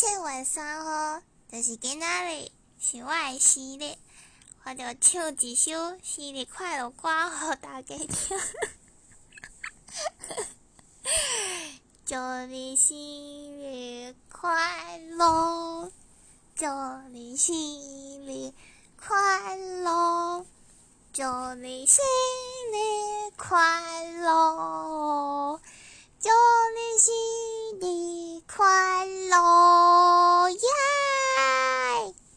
七月三号就是今仔日，是我的生日，我著唱一首生日快乐歌给大家听。祝你生日快乐，祝你生日快乐，祝你生日快乐。